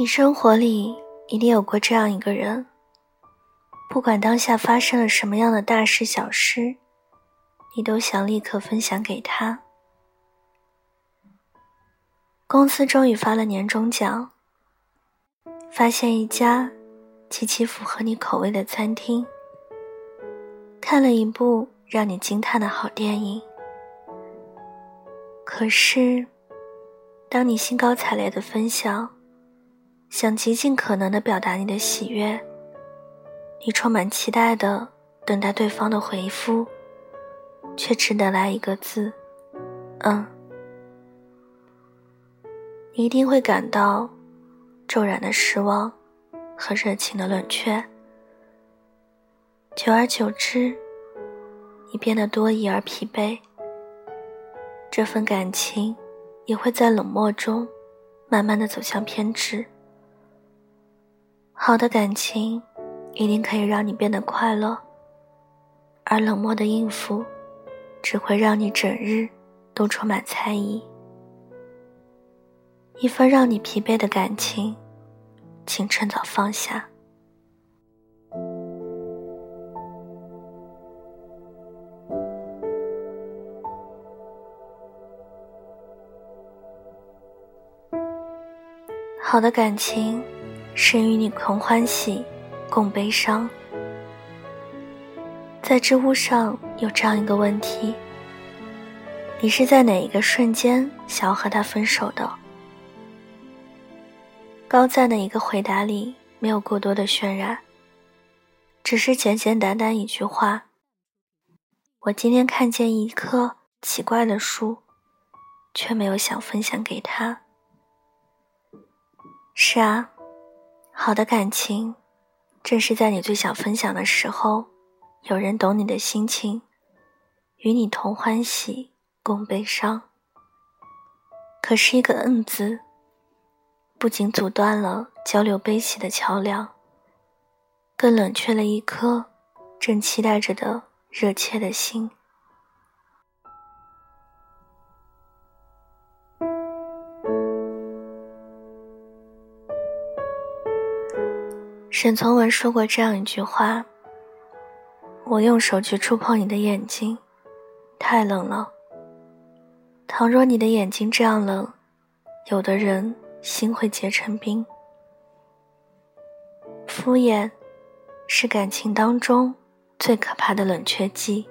你生活里一定有过这样一个人，不管当下发生了什么样的大事小事，你都想立刻分享给他。公司终于发了年终奖，发现一家极其符合你口味的餐厅，看了一部让你惊叹的好电影。可是，当你兴高采烈的分享。想极尽可能的表达你的喜悦，你充满期待的等待对方的回复，却只得来一个字：“嗯。”你一定会感到骤然的失望和热情的冷却，久而久之，你变得多疑而疲惫，这份感情也会在冷漠中慢慢的走向偏执。好的感情一定可以让你变得快乐，而冷漠的应付只会让你整日都充满猜疑。一份让你疲惫的感情，请趁早放下。好的感情。是与你同欢喜，共悲伤。在知乎上有这样一个问题：你是在哪一个瞬间想要和他分手的？高赞的一个回答里没有过多的渲染，只是简简单单一句话：“我今天看见一棵奇怪的树，却没有想分享给他。”是啊。好的感情，正是在你最想分享的时候，有人懂你的心情，与你同欢喜，共悲伤。可是，一个“嗯”字，不仅阻断了交流悲喜的桥梁，更冷却了一颗正期待着的热切的心。沈从文说过这样一句话：“我用手去触碰你的眼睛，太冷了。倘若你的眼睛这样冷，有的人心会结成冰。敷衍，是感情当中最可怕的冷却剂。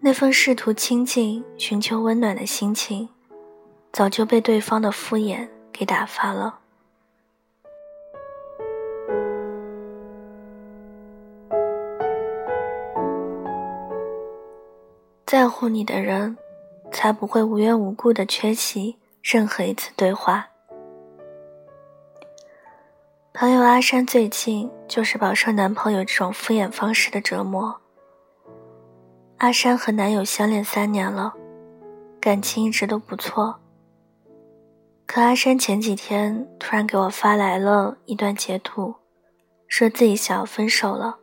那份试图亲近、寻求温暖的心情，早就被对方的敷衍给打发了。”在乎你的人，才不会无缘无故的缺席任何一次对话。朋友阿山最近就是饱受男朋友这种敷衍方式的折磨。阿山和男友相恋三年了，感情一直都不错。可阿山前几天突然给我发来了一段截图，说自己想要分手了。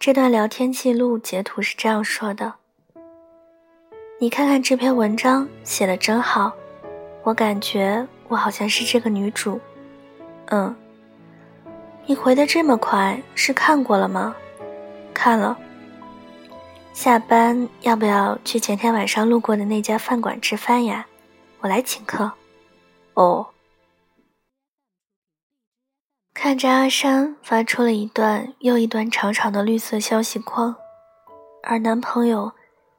这段聊天记录截图是这样说的：“你看看这篇文章写的真好，我感觉我好像是这个女主。”嗯，你回的这么快，是看过了吗？看了。下班要不要去前天晚上路过的那家饭馆吃饭呀？我来请客。哦。看着阿山发出了一段又一段长长的绿色消息框，而男朋友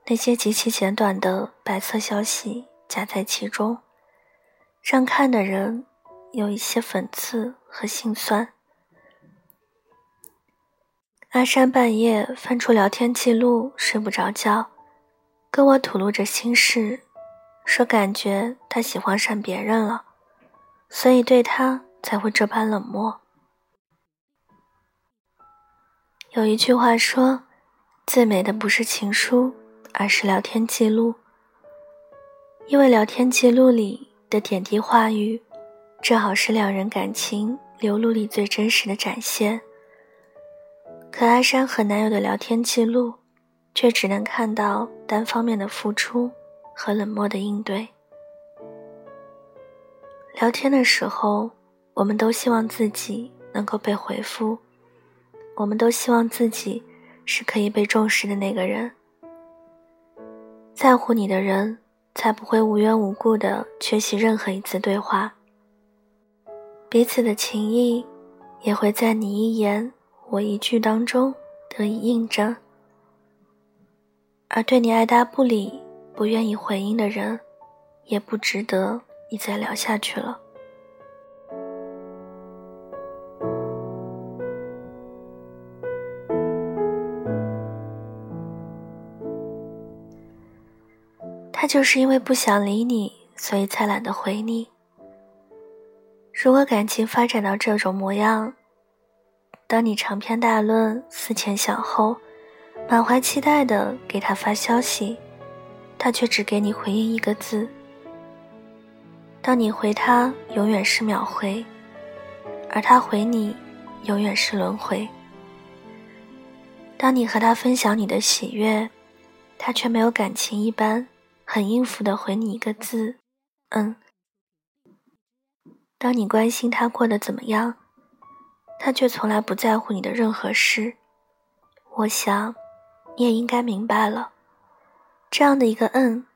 那些极其简短的白色消息夹在其中，让看的人有一些讽刺和心酸。阿山半夜翻出聊天记录，睡不着觉，跟我吐露着心事，说感觉他喜欢上别人了，所以对他才会这般冷漠。有一句话说：“最美的不是情书，而是聊天记录。”因为聊天记录里的点滴话语，正好是两人感情流露里最真实的展现。可阿山和男友的聊天记录，却只能看到单方面的付出和冷漠的应对。聊天的时候，我们都希望自己能够被回复，我们都希望自己是可以被重视的那个人。在乎你的人，才不会无缘无故的缺席任何一次对话。彼此的情谊，也会在你一言我一句当中得以印证。而对你爱答不理、不愿意回应的人，也不值得你再聊下去了。他就是因为不想理你，所以才懒得回你。如果感情发展到这种模样，当你长篇大论、思前想后，满怀期待的给他发消息，他却只给你回应一个字；当你回他，永远是秒回，而他回你，永远是轮回。当你和他分享你的喜悦，他却没有感情一般。很应付的回你一个字，嗯。当你关心他过得怎么样，他却从来不在乎你的任何事。我想，你也应该明白了，这样的一个嗯，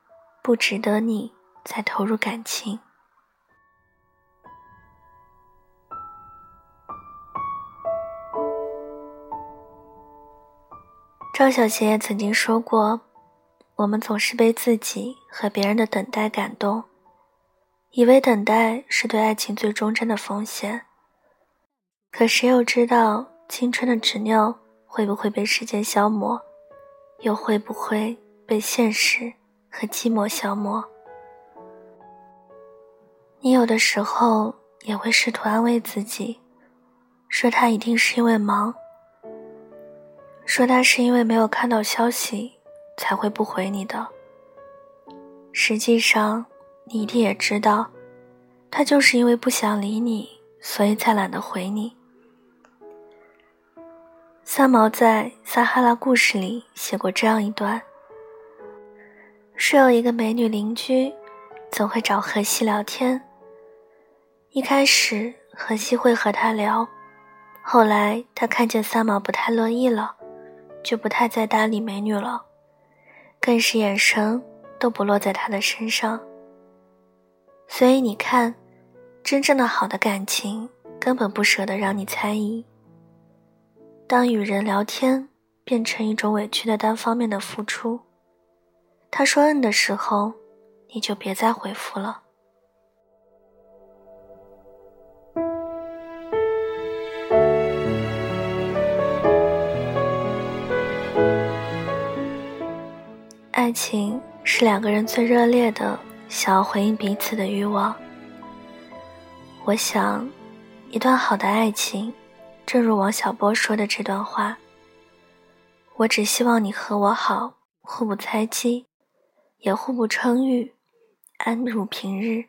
不值得你再投入感情。赵小贤也曾经说过。我们总是被自己和别人的等待感动，以为等待是对爱情最忠贞的奉献。可谁又知道青春的执拗会不会被时间消磨，又会不会被现实和寂寞消磨？你有的时候也会试图安慰自己，说他一定是因为忙，说他是因为没有看到消息。才会不回你的。实际上，你一定也知道，他就是因为不想理你，所以才懒得回你。三毛在《撒哈拉故事》里写过这样一段：是有一个美女邻居，总会找荷西聊天。一开始，荷西会和他聊，后来他看见三毛不太乐意了，就不太再搭理美女了。更是眼神都不落在他的身上。所以你看，真正的好的感情根本不舍得让你猜疑。当与人聊天变成一种委屈的单方面的付出，他说“嗯”的时候，你就别再回复了。情是两个人最热烈的想要回应彼此的欲望。我想，一段好的爱情，正如王小波说的这段话：“我只希望你和我好，互不猜忌，也互不称誉，安如平日。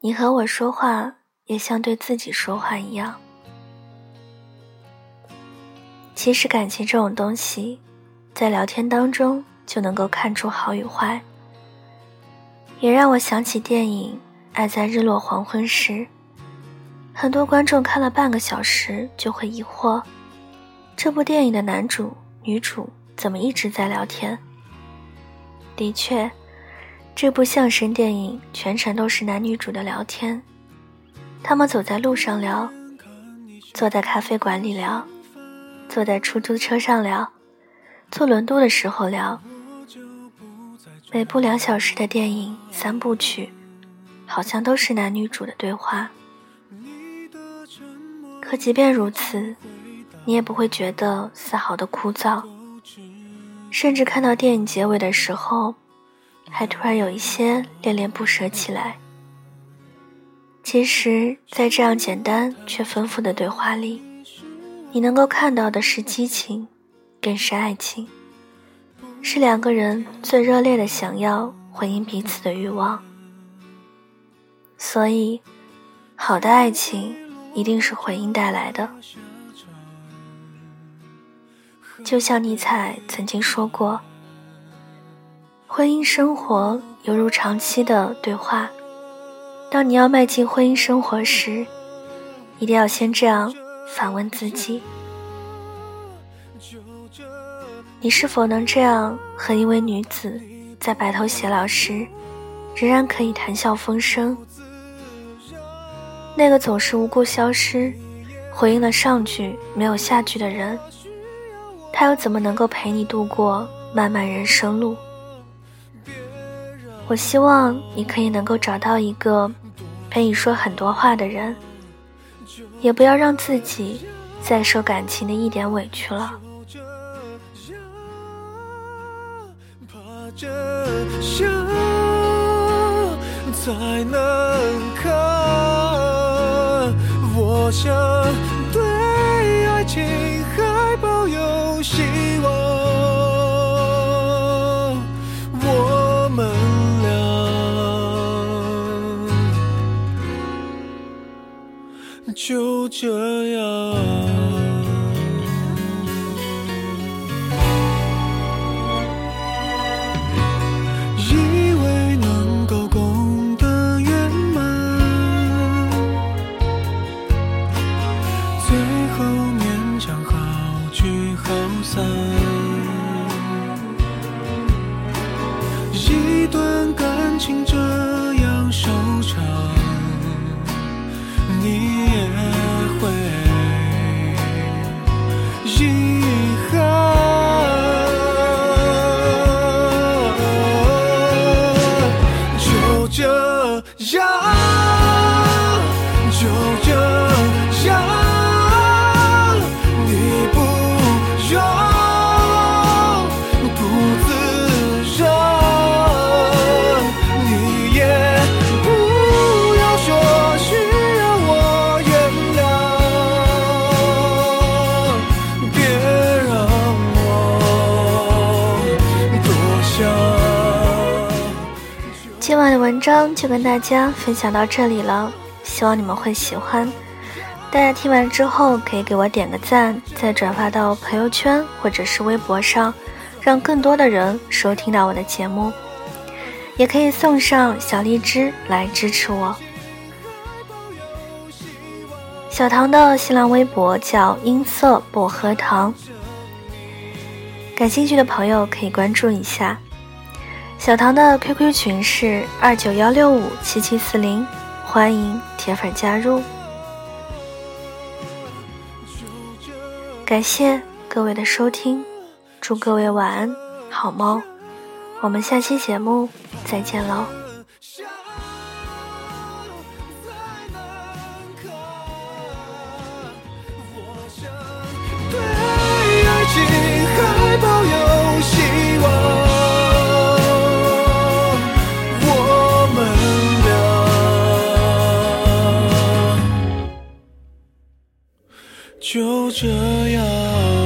你和我说话，也像对自己说话一样。”其实，感情这种东西，在聊天当中。就能够看出好与坏，也让我想起电影《爱在日落黄昏时》。很多观众看了半个小时就会疑惑，这部电影的男主、女主怎么一直在聊天？的确，这部相声电影全程都是男女主的聊天，他们走在路上聊，坐在咖啡馆里聊，坐在出租车上聊，坐轮渡的时候聊。每部两小时的电影三部曲，好像都是男女主的对话。可即便如此，你也不会觉得丝毫的枯燥，甚至看到电影结尾的时候，还突然有一些恋恋不舍起来。其实，在这样简单却丰富的对话里，你能够看到的是激情，更是爱情。是两个人最热烈的想要回应彼此的欲望，所以，好的爱情一定是回应带来的。就像尼采曾经说过：“婚姻生活犹如长期的对话，当你要迈进婚姻生活时，一定要先这样反问自己：你是否能这样和一位女子在白头偕老时，仍然可以谈笑风生？那个总是无故消失，回应了上句没有下句的人，他又怎么能够陪你度过漫漫人生路？我希望你可以能够找到一个陪你说很多话的人，也不要让自己再受感情的一点委屈了。真相才能看，我想对爱情还抱有希望。我们俩就这样。章就跟大家分享到这里了，希望你们会喜欢。大家听完之后可以给我点个赞，再转发到朋友圈或者是微博上，让更多的人收听到我的节目。也可以送上小荔枝来支持我。小唐的新浪微博叫音色薄荷糖，感兴趣的朋友可以关注一下。小唐的 QQ 群是二九幺六五七七四零，欢迎铁粉加入。感谢各位的收听，祝各位晚安，好梦。我们下期节目再见喽。就这样。